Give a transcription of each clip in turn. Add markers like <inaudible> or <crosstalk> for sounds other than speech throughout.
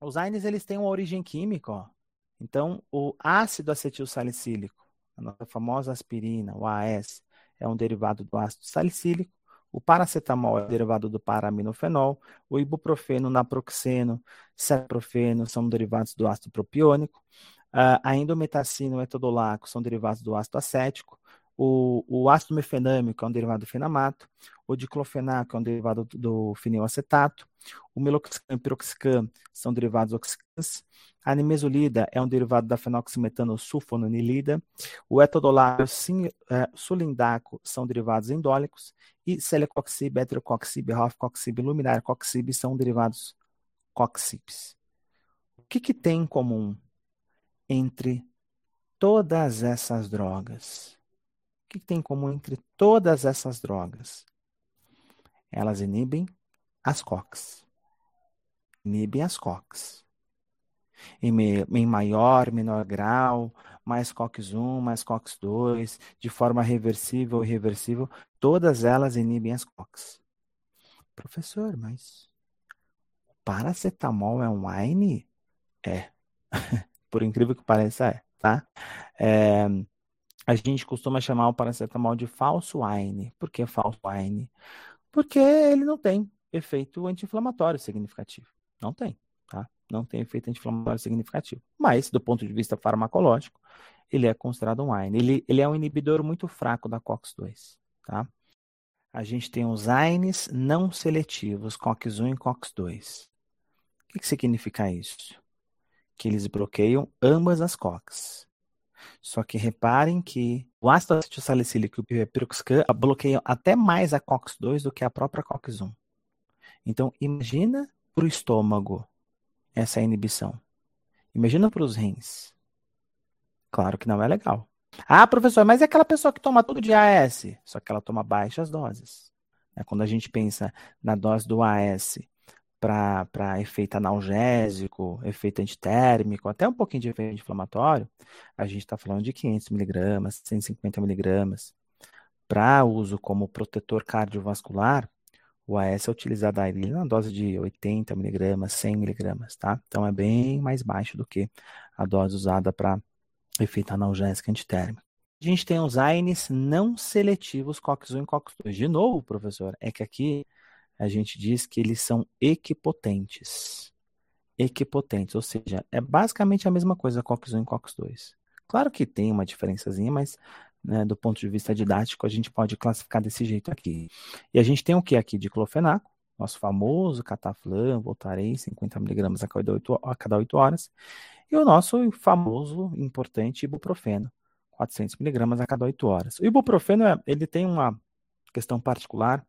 os AINES eles têm uma origem química, ó. Então, o ácido acetil salicílico, a nossa famosa aspirina, o AS, é um derivado do ácido salicílico. O paracetamol é derivado do paraminofenol. O ibuprofeno, naproxeno, ceprofeno são derivados do ácido propiônico. Uh, a endometacina e o etodolaco são derivados do ácido acético. O, o ácido mefenâmico é um derivado do fenamato. O diclofenaco é um derivado do, fenilacetato. O meloxicam e piroxicam são derivados oxicans. A nimesulida é um derivado da fenoximetano sulfonanilida. O etodolaco e o é, sulindaco são derivados endólicos. E celecoxib, heterocoxib, rofcoxib, luminarcoxib são derivados coxibs. O que, que tem em comum entre todas essas drogas? Que tem em comum entre todas essas drogas? Elas inibem as COX. Inibem as COX. Em, em maior, menor grau, mais COX-1, mais COX-2, de forma reversível ou irreversível, todas elas inibem as COX. Professor, mas o paracetamol é um wine? É. <laughs> Por incrível que pareça, é, tá? É, a gente costuma chamar o paracetamol de falso wine. Por que falso wine? Porque ele não tem efeito anti-inflamatório significativo. Não tem, tá? Não tem efeito anti-inflamatório significativo. Mas, do ponto de vista farmacológico, ele é considerado um wine. Ele, ele é um inibidor muito fraco da COX-2, tá? A gente tem os AINES não seletivos, COX-1 e COX-2. O que, que significa isso? Que eles bloqueiam ambas as COX. Só que reparem que o ácido acetil salicílico e o piroxicam bloqueiam até mais a COX-2 do que a própria COX-1. Então, imagina para o estômago essa inibição. Imagina para os rins. Claro que não é legal. Ah, professor, mas é aquela pessoa que toma tudo de AS, só que ela toma baixas doses. É quando a gente pensa na dose do AS para efeito analgésico, efeito antitérmico, até um pouquinho de efeito inflamatório, a gente está falando de 500 miligramas, 150 miligramas. Para uso como protetor cardiovascular, o AS é utilizado aí na dose de 80 miligramas, 100 miligramas, tá? Então é bem mais baixo do que a dose usada para efeito analgésico antitérmico. A gente tem os AINES não seletivos COX-1 e COX-2. De novo, professor, é que aqui a gente diz que eles são equipotentes. Equipotentes, ou seja, é basicamente a mesma coisa COX-1 e COX-2. Claro que tem uma diferençazinha, mas né, do ponto de vista didático a gente pode classificar desse jeito aqui. E a gente tem o que aqui de clofenaco, nosso famoso cataflã, voltarei 50mg a cada 8, a cada 8 horas, e o nosso famoso, importante ibuprofeno, 400mg a cada 8 horas. O ibuprofeno, ele tem uma questão particular,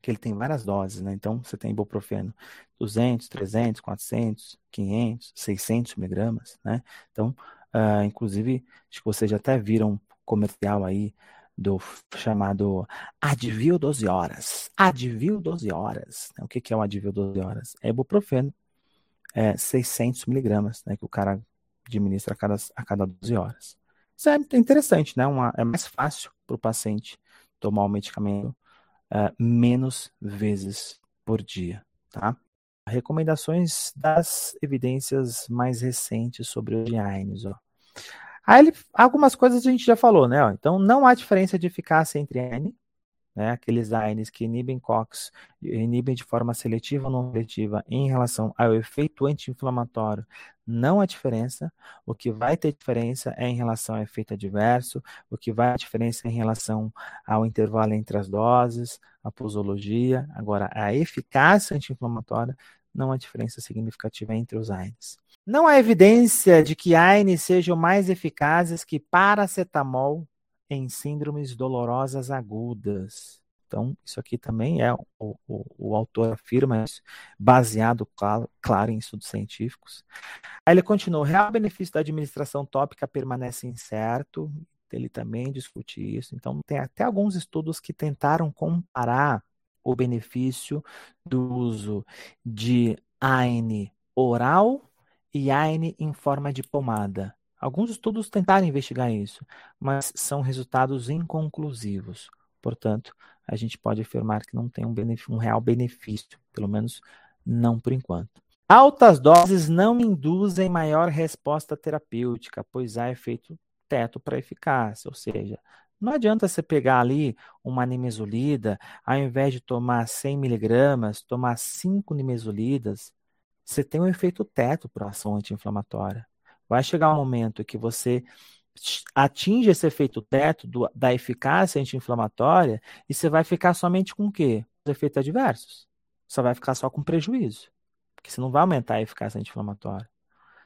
que ele tem várias doses, né? Então, você tem ibuprofeno 200, 300, 400, 500, 600 miligramas, né? Então, uh, inclusive, acho que vocês já até viram comercial aí do chamado Advil 12 horas. Advil 12 horas. O que, que é o Advil 12 horas? É ibuprofeno, é 600 miligramas, né? Que o cara administra a cada, a cada 12 horas. Isso é interessante, né? Uma, é mais fácil para o paciente tomar o medicamento uh, menos vezes por dia, tá? Recomendações das evidências mais recentes sobre os GINES, ó. Aí ele, algumas coisas a gente já falou, né? Ó, então não há diferença de eficácia entre N né, aqueles AINES que inibem COX, inibem de forma seletiva ou não seletiva em relação ao efeito anti-inflamatório, não há diferença. O que vai ter diferença é em relação ao efeito adverso, o que vai ter diferença é em relação ao intervalo entre as doses, a posologia. Agora, a eficácia anti-inflamatória não há diferença significativa entre os AINES. Não há evidência de que AINES sejam mais eficazes que paracetamol em síndromes dolorosas agudas. Então, isso aqui também é, o, o, o autor afirma isso, baseado, claro, claro, em estudos científicos. Aí ele continua, o real benefício da administração tópica permanece incerto, ele também discute isso. Então, tem até alguns estudos que tentaram comparar o benefício do uso de AINE oral e AINE em forma de pomada. Alguns estudos tentaram investigar isso, mas são resultados inconclusivos. Portanto, a gente pode afirmar que não tem um, um real benefício, pelo menos não por enquanto. Altas doses não induzem maior resposta terapêutica, pois há efeito teto para eficácia, ou seja, não adianta você pegar ali uma nimesulida, ao invés de tomar 100 miligramas, tomar 5 nimesulidas, você tem um efeito teto para a ação anti-inflamatória. Vai chegar um momento que você atinge esse efeito teto do, da eficácia anti-inflamatória e você vai ficar somente com o quê? Os efeitos adversos. Você vai ficar só com prejuízo porque você não vai aumentar a eficácia anti-inflamatória.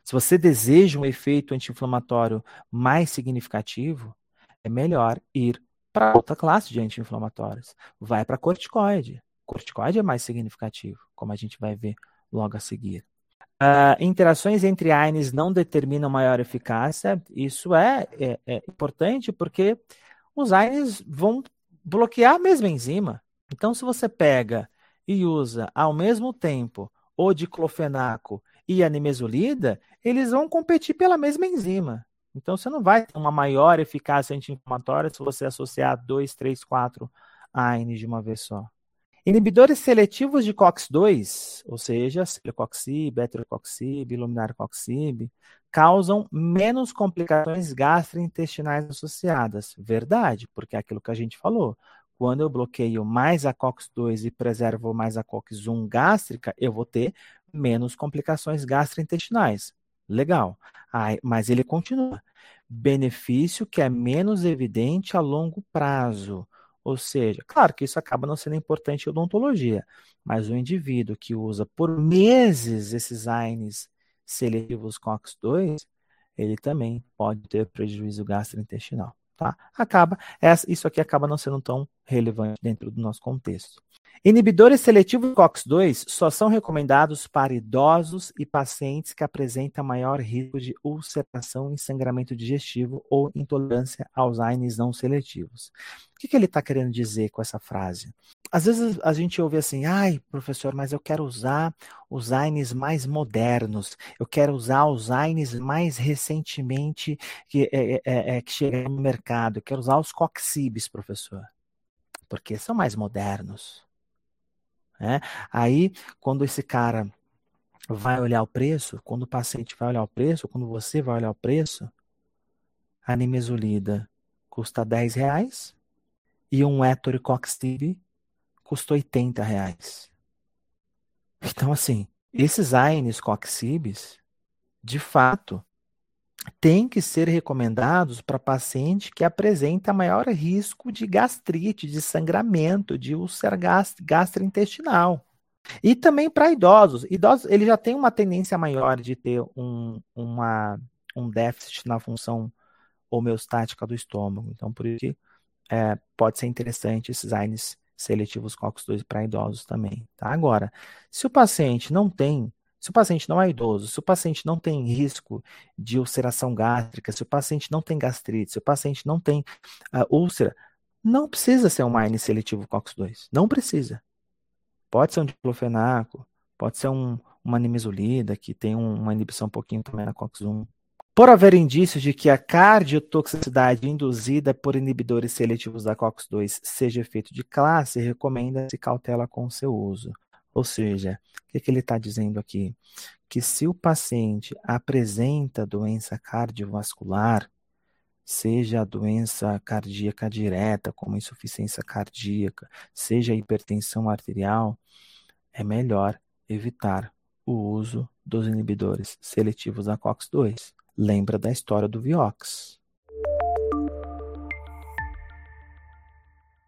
Se você deseja um efeito anti-inflamatório mais significativo, é melhor ir para outra classe de anti-inflamatórios. Vai para corticoide. Corticoide é mais significativo, como a gente vai ver logo a seguir. Uh, interações entre AINES não determinam maior eficácia. Isso é, é, é importante porque os AINES vão bloquear a mesma enzima. Então, se você pega e usa ao mesmo tempo o diclofenaco e a nimesulida, eles vão competir pela mesma enzima. Então, você não vai ter uma maior eficácia anti-inflamatória se você associar 2, 3, 4 AINES de uma vez só. Inibidores seletivos de COX-2, ou seja, celecoxib, heterocoxib, luminarcoxib, causam menos complicações gastrointestinais associadas. Verdade, porque é aquilo que a gente falou. Quando eu bloqueio mais a COX-2 e preservo mais a COX-1 gástrica, eu vou ter menos complicações gastrointestinais. Legal. mas ele continua. Benefício que é menos evidente a longo prazo. Ou seja, claro que isso acaba não sendo importante em odontologia, mas o indivíduo que usa por meses esses AINES seletivos COX-2, ele também pode ter prejuízo gastrointestinal tá? Acaba, isso aqui acaba não sendo tão relevante dentro do nosso contexto. Inibidores seletivos COX-2 só são recomendados para idosos e pacientes que apresentam maior risco de ulceração e sangramento digestivo ou intolerância aos AINES não seletivos. O que, que ele está querendo dizer com essa frase? Às vezes a gente ouve assim, ai, professor, mas eu quero usar os AINES mais modernos, eu quero usar os AINES mais recentemente que, é, é, é, que chegaram no mercado, eu quero usar os COXIBs, professor, porque são mais modernos. Né? Aí, quando esse cara vai olhar o preço, quando o paciente vai olhar o preço, quando você vai olhar o preço, a nimesulida custa 10 reais e um Etoricoxib custa 80 reais. Então, assim, esses AINES coxibs, de fato, têm que ser recomendados para paciente que apresenta maior risco de gastrite, de sangramento, de úlcera gastrointestinal. E também para idosos. Idosos, ele já tem uma tendência maior de ter um, uma, um déficit na função homeostática do estômago. Então, por isso que é, pode ser interessante esses AINES seletivos COX-2 para idosos também. Tá? Agora, se o paciente não tem se o paciente não é idoso, se o paciente não tem risco de ulceração gástrica, se o paciente não tem gastrite, se o paciente não tem uh, úlcera, não precisa ser um AINE seletivo COX-2. Não precisa. Pode ser um diclofenaco, pode ser um, uma nimesulida, que tem um, uma inibição um pouquinho também na COX-1. Por haver indícios de que a cardiotoxicidade induzida por inibidores seletivos da COX-2 seja efeito de classe, recomenda-se cautela com o seu uso. Ou seja, o que, que ele está dizendo aqui? Que se o paciente apresenta doença cardiovascular, seja a doença cardíaca direta, como insuficiência cardíaca, seja hipertensão arterial, é melhor evitar o uso dos inibidores seletivos da COX-2. Lembra da história do Vioxx.